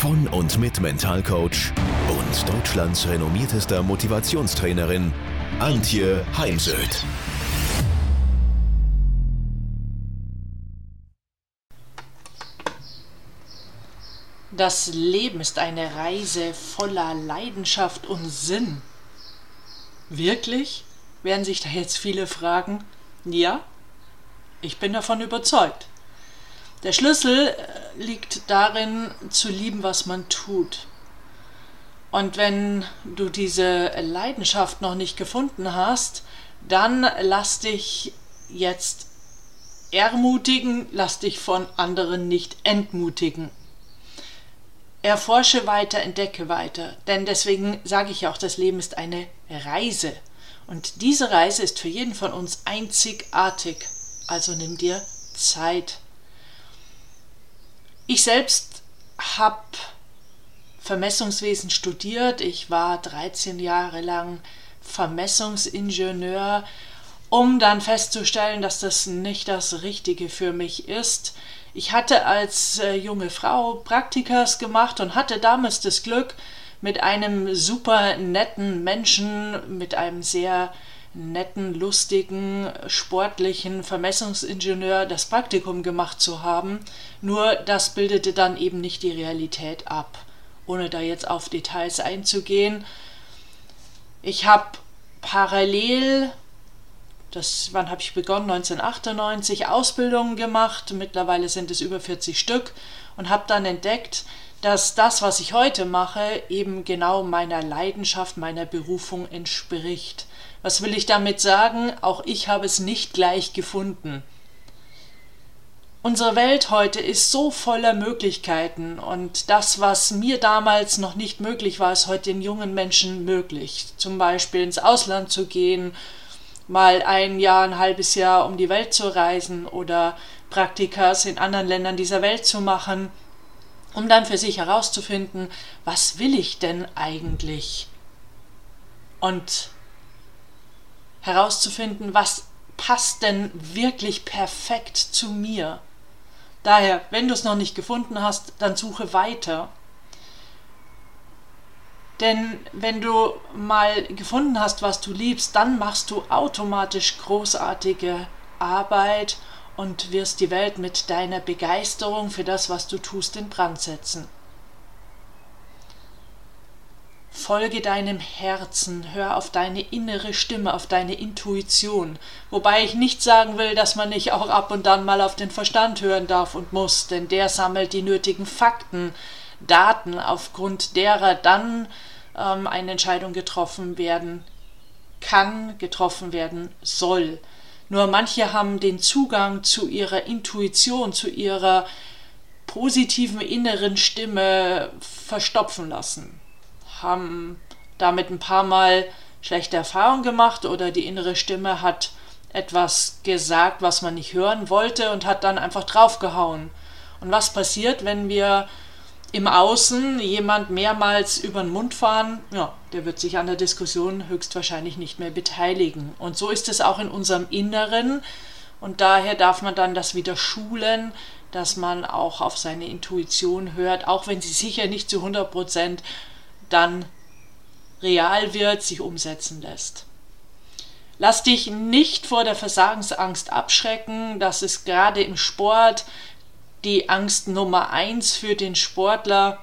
von und mit Mentalcoach und Deutschlands renommiertester Motivationstrainerin Antje Heimsöth. Das Leben ist eine Reise voller Leidenschaft und Sinn. Wirklich? Werden sich da jetzt viele fragen. Ja, ich bin davon überzeugt. Der Schlüssel äh, liegt darin, zu lieben, was man tut. Und wenn du diese Leidenschaft noch nicht gefunden hast, dann lass dich jetzt ermutigen, lass dich von anderen nicht entmutigen. Erforsche weiter, entdecke weiter, denn deswegen sage ich auch, das Leben ist eine Reise. Und diese Reise ist für jeden von uns einzigartig. Also nimm dir Zeit. Ich selbst habe Vermessungswesen studiert. Ich war 13 Jahre lang Vermessungsingenieur, um dann festzustellen, dass das nicht das Richtige für mich ist. Ich hatte als äh, junge Frau Praktikas gemacht und hatte damals das Glück, mit einem super netten Menschen, mit einem sehr netten, lustigen, sportlichen Vermessungsingenieur das Praktikum gemacht zu haben. Nur das bildete dann eben nicht die Realität ab. Ohne da jetzt auf Details einzugehen. Ich habe parallel, das, wann habe ich begonnen? 1998, Ausbildungen gemacht. Mittlerweile sind es über 40 Stück und habe dann entdeckt, dass das, was ich heute mache, eben genau meiner Leidenschaft, meiner Berufung entspricht. Was will ich damit sagen? Auch ich habe es nicht gleich gefunden. Unsere Welt heute ist so voller Möglichkeiten und das, was mir damals noch nicht möglich war, ist heute den jungen Menschen möglich. Zum Beispiel ins Ausland zu gehen, mal ein Jahr, ein halbes Jahr um die Welt zu reisen oder Praktikas in anderen Ländern dieser Welt zu machen, um dann für sich herauszufinden, was will ich denn eigentlich? Und herauszufinden, was passt denn wirklich perfekt zu mir. Daher, wenn du es noch nicht gefunden hast, dann suche weiter. Denn wenn du mal gefunden hast, was du liebst, dann machst du automatisch großartige Arbeit und wirst die Welt mit deiner Begeisterung für das, was du tust, in Brand setzen. Folge deinem Herzen, hör auf deine innere Stimme, auf deine Intuition. Wobei ich nicht sagen will, dass man nicht auch ab und dann mal auf den Verstand hören darf und muss, denn der sammelt die nötigen Fakten, Daten, aufgrund derer dann ähm, eine Entscheidung getroffen werden kann, getroffen werden soll. Nur manche haben den Zugang zu ihrer Intuition, zu ihrer positiven inneren Stimme verstopfen lassen haben damit ein paar Mal schlechte Erfahrungen gemacht oder die innere Stimme hat etwas gesagt, was man nicht hören wollte und hat dann einfach draufgehauen. Und was passiert, wenn wir im Außen jemand mehrmals über den Mund fahren? Ja, der wird sich an der Diskussion höchstwahrscheinlich nicht mehr beteiligen. Und so ist es auch in unserem Inneren. Und daher darf man dann das wieder schulen, dass man auch auf seine Intuition hört, auch wenn sie sicher nicht zu 100 Prozent dann real wird, sich umsetzen lässt. Lass dich nicht vor der Versagensangst abschrecken. Das ist gerade im Sport die Angst Nummer eins für den Sportler.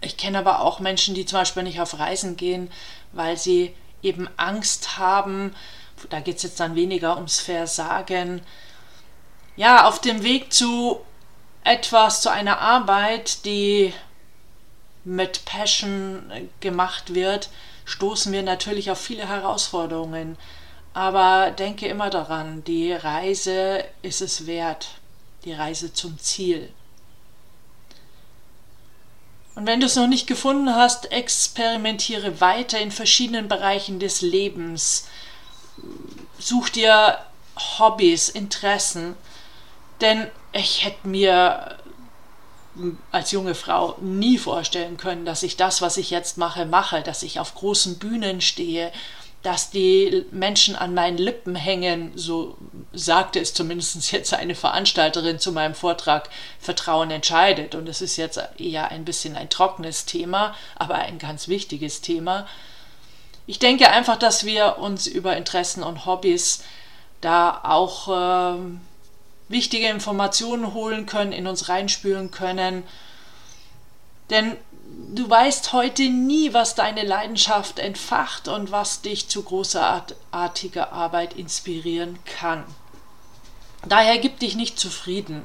Ich kenne aber auch Menschen, die zum Beispiel nicht auf Reisen gehen, weil sie eben Angst haben. Da geht es jetzt dann weniger ums Versagen. Ja, auf dem Weg zu etwas, zu einer Arbeit, die mit Passion gemacht wird, stoßen wir natürlich auf viele Herausforderungen. Aber denke immer daran, die Reise ist es wert, die Reise zum Ziel. Und wenn du es noch nicht gefunden hast, experimentiere weiter in verschiedenen Bereichen des Lebens. Such dir Hobbys, Interessen. Denn ich hätte mir als junge Frau nie vorstellen können, dass ich das, was ich jetzt mache, mache, dass ich auf großen Bühnen stehe, dass die Menschen an meinen Lippen hängen, so sagte es zumindest jetzt eine Veranstalterin zu meinem Vortrag, Vertrauen entscheidet. Und es ist jetzt eher ein bisschen ein trockenes Thema, aber ein ganz wichtiges Thema. Ich denke einfach, dass wir uns über Interessen und Hobbys da auch äh, wichtige Informationen holen können, in uns reinspüren können. Denn du weißt heute nie, was deine Leidenschaft entfacht und was dich zu großartiger Arbeit inspirieren kann. Daher gib dich nicht zufrieden.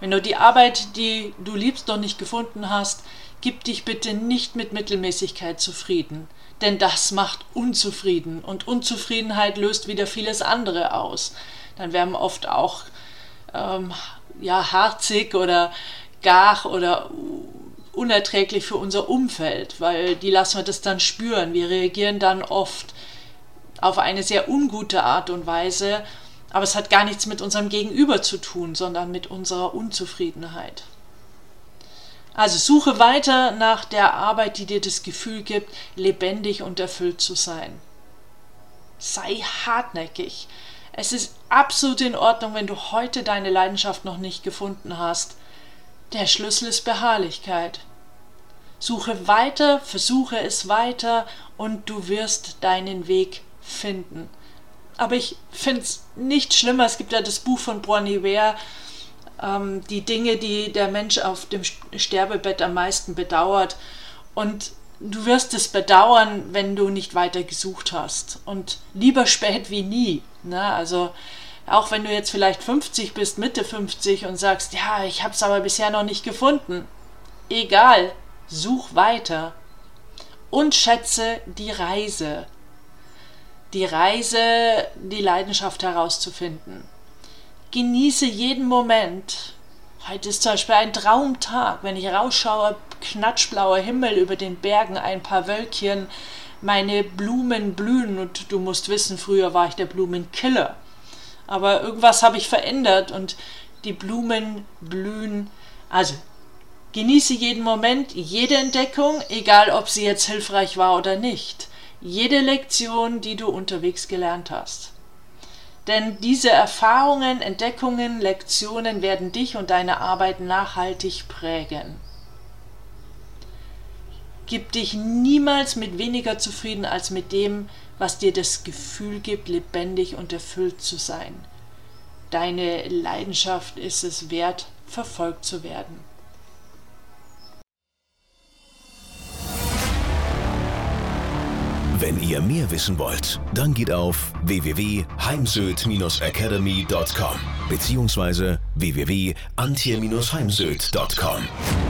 Wenn du die Arbeit, die du liebst, noch nicht gefunden hast, gib dich bitte nicht mit Mittelmäßigkeit zufrieden, denn das macht unzufrieden und Unzufriedenheit löst wieder vieles andere aus. Dann werden oft auch ähm, ja, harzig oder gar oder unerträglich für unser Umfeld, weil die lassen wir das dann spüren. Wir reagieren dann oft auf eine sehr ungute Art und Weise, aber es hat gar nichts mit unserem Gegenüber zu tun, sondern mit unserer Unzufriedenheit. Also suche weiter nach der Arbeit, die dir das Gefühl gibt, lebendig und erfüllt zu sein. Sei hartnäckig. Es ist absolut in Ordnung, wenn du heute deine Leidenschaft noch nicht gefunden hast. Der Schlüssel ist Beharrlichkeit. Suche weiter, versuche es weiter und du wirst deinen Weg finden. Aber ich finde es nicht schlimmer. Es gibt ja das Buch von Bronnie Ware, ähm, die Dinge, die der Mensch auf dem Sterbebett am meisten bedauert. Und du wirst es bedauern, wenn du nicht weiter gesucht hast. Und lieber spät wie nie. Ne? Also auch wenn du jetzt vielleicht 50 bist, Mitte 50 und sagst, ja, ich habe es aber bisher noch nicht gefunden. Egal, such weiter und schätze die Reise. Die Reise, die Leidenschaft herauszufinden. Genieße jeden Moment. Heute ist zum Beispiel ein Traumtag, wenn ich rausschaue, knatschblauer Himmel über den Bergen, ein paar Wölkchen, meine Blumen blühen und du musst wissen, früher war ich der Blumenkiller. Aber irgendwas habe ich verändert und die Blumen blühen. Also genieße jeden Moment, jede Entdeckung, egal ob sie jetzt hilfreich war oder nicht. Jede Lektion, die du unterwegs gelernt hast. Denn diese Erfahrungen, Entdeckungen, Lektionen werden dich und deine Arbeit nachhaltig prägen. Gib dich niemals mit weniger zufrieden als mit dem, was dir das Gefühl gibt, lebendig und erfüllt zu sein. Deine Leidenschaft ist es wert, verfolgt zu werden. Wenn ihr mehr wissen wollt, dann geht auf www.heimsöd-academy.com bzw. www.antje-heimsöd.com.